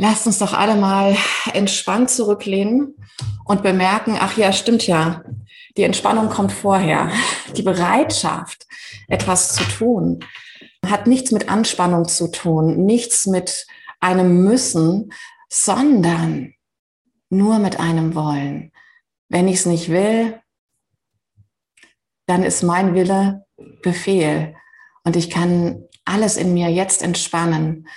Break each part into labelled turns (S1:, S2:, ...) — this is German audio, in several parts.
S1: Lasst uns doch alle mal entspannt zurücklehnen und bemerken, ach ja, stimmt ja, die Entspannung kommt vorher. Die Bereitschaft, etwas zu tun, hat nichts mit Anspannung zu tun, nichts mit einem Müssen, sondern nur mit einem Wollen. Wenn ich es nicht will, dann ist mein Wille Befehl und ich kann alles in mir jetzt entspannen,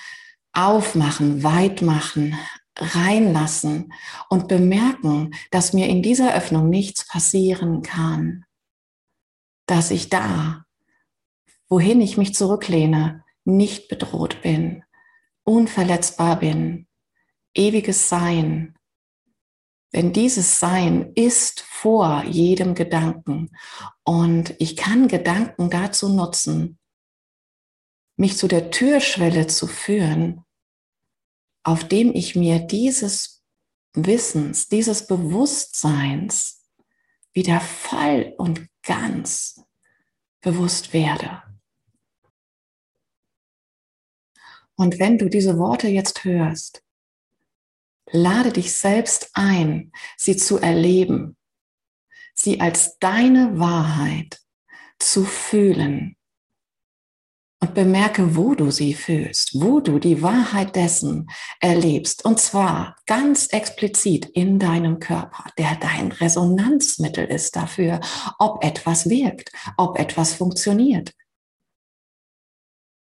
S1: aufmachen, weit machen, reinlassen und bemerken, dass mir in dieser Öffnung nichts passieren kann. Dass ich da, wohin ich mich zurücklehne, nicht bedroht bin, unverletzbar bin, ewiges Sein. Denn dieses Sein ist vor jedem Gedanken und ich kann Gedanken dazu nutzen, mich zu der Türschwelle zu führen, auf dem ich mir dieses Wissens, dieses Bewusstseins wieder voll und ganz bewusst werde. Und wenn du diese Worte jetzt hörst, lade dich selbst ein, sie zu erleben, sie als deine Wahrheit zu fühlen und bemerke, wo du sie fühlst, wo du die Wahrheit dessen erlebst. Und zwar ganz explizit in deinem Körper, der dein Resonanzmittel ist dafür, ob etwas wirkt, ob etwas funktioniert.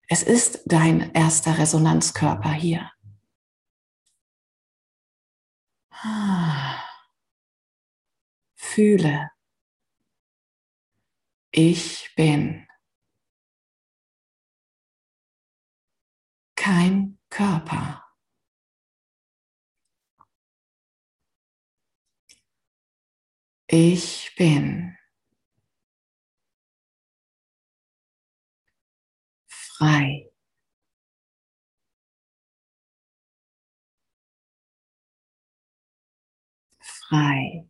S1: Es ist dein erster Resonanzkörper hier. Fühle, ich bin. Kein Körper. Ich bin frei. Frei.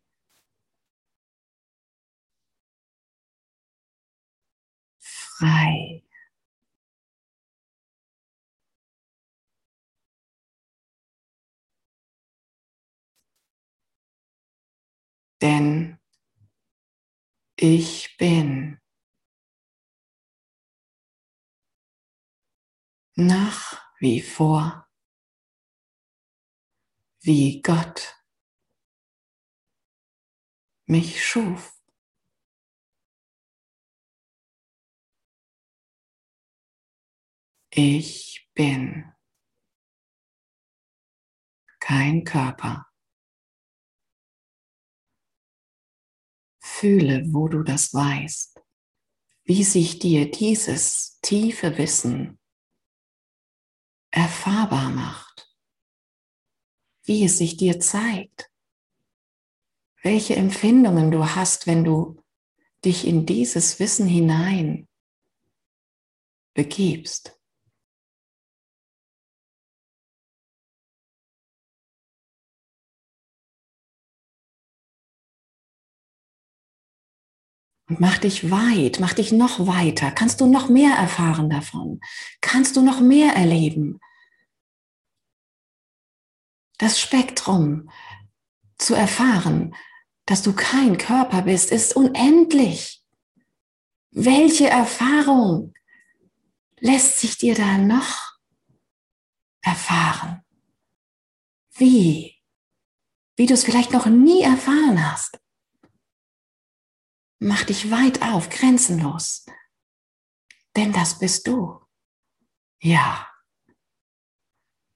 S1: Frei. Denn ich bin nach wie vor wie Gott mich schuf. Ich bin kein Körper. Fühle, wo du das weißt, wie sich dir dieses tiefe Wissen erfahrbar macht, wie es sich dir zeigt, welche Empfindungen du hast, wenn du dich in dieses Wissen hinein begibst. Und mach dich weit, mach dich noch weiter. Kannst du noch mehr erfahren davon? Kannst du noch mehr erleben? Das Spektrum zu erfahren, dass du kein Körper bist, ist unendlich. Welche Erfahrung lässt sich dir da noch erfahren? Wie? Wie du es vielleicht noch nie erfahren hast. Mach dich weit auf, grenzenlos. Denn das bist du. Ja.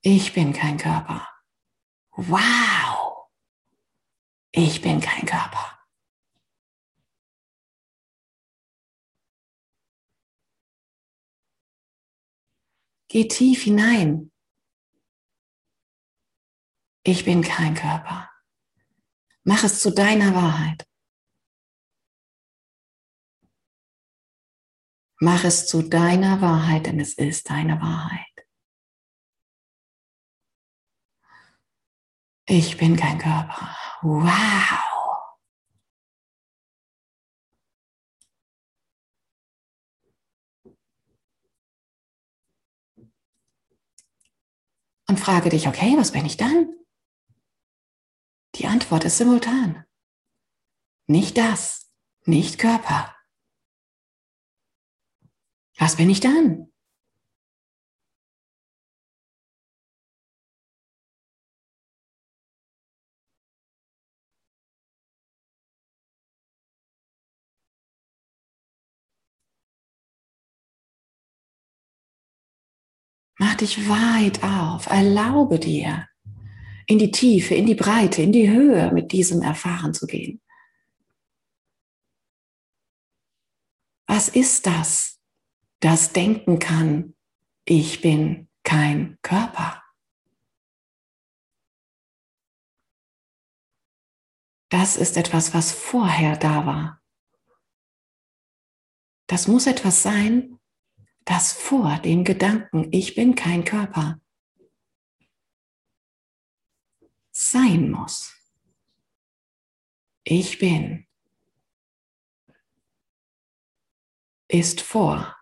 S1: Ich bin kein Körper. Wow. Ich bin kein Körper. Geh tief hinein. Ich bin kein Körper. Mach es zu deiner Wahrheit. Mach es zu deiner Wahrheit, denn es ist deine Wahrheit. Ich bin kein Körper. Wow. Und frage dich, okay, was bin ich dann? Die Antwort ist simultan. Nicht das, nicht Körper. Was bin ich dann? Mach dich weit auf, erlaube dir, in die Tiefe, in die Breite, in die Höhe mit diesem Erfahren zu gehen. Was ist das, das denken kann, ich bin kein Körper? Das ist etwas, was vorher da war. Das muss etwas sein, das vor dem Gedanken, ich bin kein Körper, sein muss. Ich bin ist vor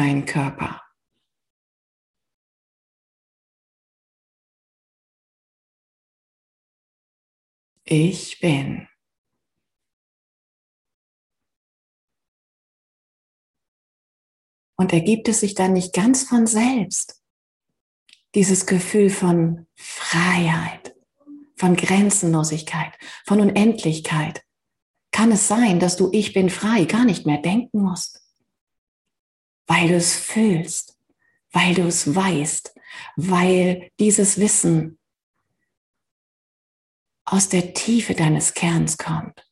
S1: kein Körper. Ich bin. Und ergibt es sich dann nicht ganz von selbst, dieses Gefühl von Freiheit, von Grenzenlosigkeit, von Unendlichkeit, kann es sein, dass du Ich bin frei gar nicht mehr denken musst, weil du es fühlst, weil du es weißt, weil dieses Wissen aus der Tiefe deines Kerns kommt.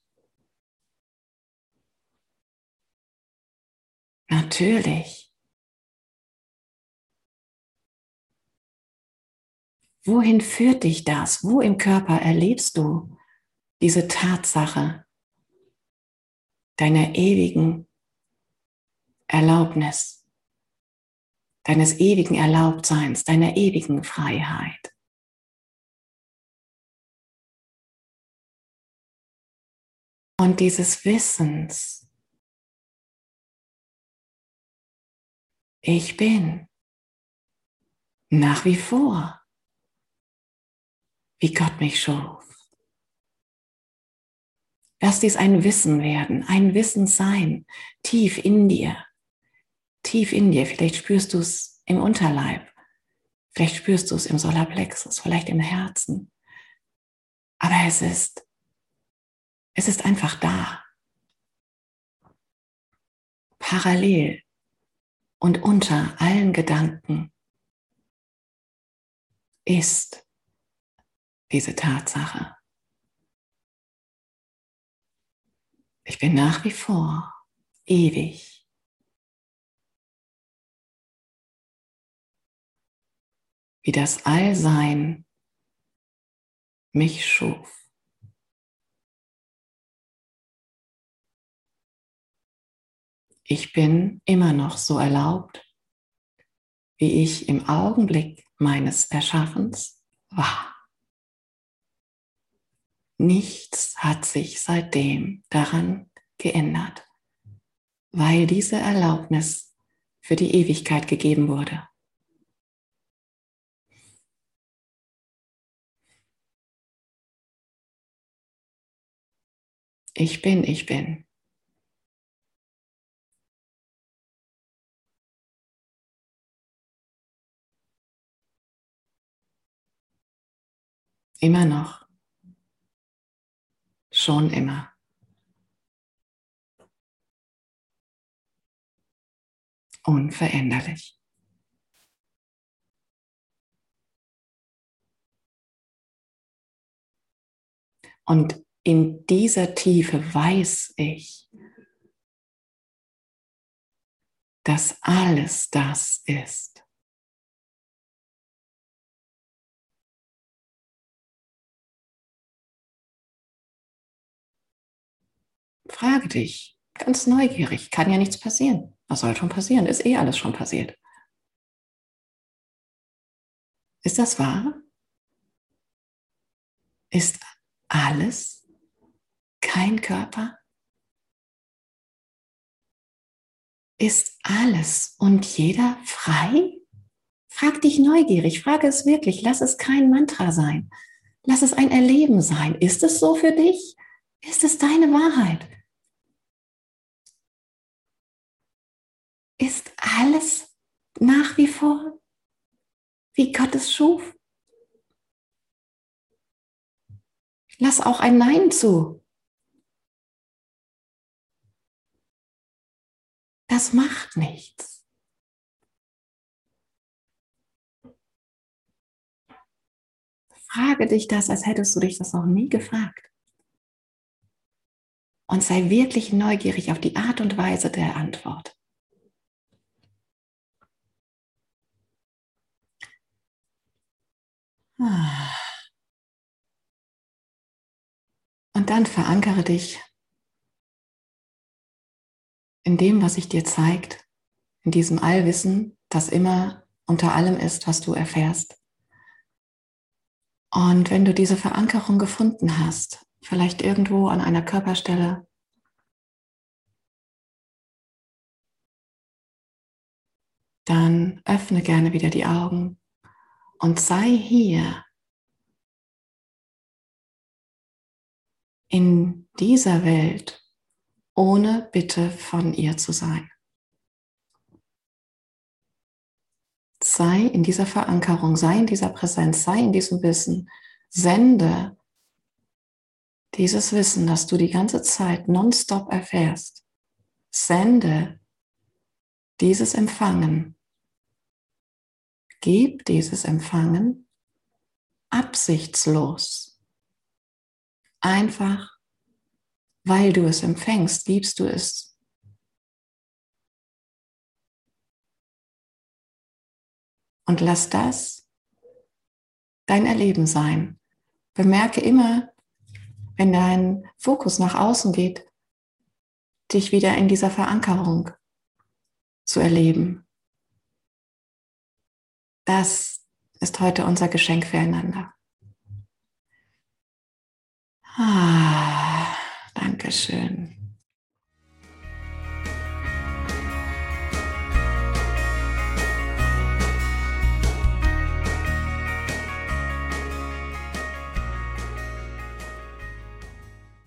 S1: Natürlich. Wohin führt dich das? Wo im Körper erlebst du diese Tatsache deiner ewigen Erlaubnis, deines ewigen Erlaubtseins, deiner ewigen Freiheit? Und dieses Wissens, Ich bin nach wie vor, wie Gott mich schuf. Lass dies ein Wissen werden, ein Wissen sein, tief in dir, tief in dir. Vielleicht spürst du es im Unterleib, vielleicht spürst du es im Solarplexus, vielleicht im Herzen. Aber es ist, es ist einfach da. Parallel und unter allen Gedanken ist diese Tatsache. Ich bin nach wie vor ewig. Wie das Allsein mich schuf. ich bin immer noch so erlaubt, wie ich im Augenblick meines Erschaffens war. Nichts hat sich seitdem daran geändert, weil diese Erlaubnis für die Ewigkeit gegeben wurde. Ich bin, ich bin. Immer noch. Schon immer. Unveränderlich. Und in dieser Tiefe weiß ich, dass alles das ist. Frage dich, ganz neugierig, kann ja nichts passieren. Was soll schon passieren? Ist eh alles schon passiert. Ist das wahr? Ist alles kein Körper? Ist alles und jeder frei? Frag dich neugierig, frage es wirklich, lass es kein Mantra sein. Lass es ein Erleben sein. Ist es so für dich? Ist es deine Wahrheit? Ist alles nach wie vor, wie Gott es schuf? Lass auch ein Nein zu. Das macht nichts. Frage dich das, als hättest du dich das noch nie gefragt. Und sei wirklich neugierig auf die Art und Weise der Antwort. Ah. Und dann verankere dich in dem, was sich dir zeigt, in diesem Allwissen, das immer unter allem ist, was du erfährst. Und wenn du diese Verankerung gefunden hast, vielleicht irgendwo an einer Körperstelle, dann öffne gerne wieder die Augen und sei hier in dieser Welt, ohne Bitte von ihr zu sein. Sei in dieser Verankerung, sei in dieser Präsenz, sei in diesem Wissen. Sende dieses Wissen, das du die ganze Zeit nonstop erfährst. Sende dieses Empfangen. Gib dieses Empfangen absichtslos Einfach, weil du es empfängst, liebst du es. Und lass das dein Erleben sein. Bemerke immer, wenn dein Fokus nach außen geht, dich wieder in dieser Verankerung zu erleben. Das ist heute unser Geschenk füreinander. Ah, Dankeschön.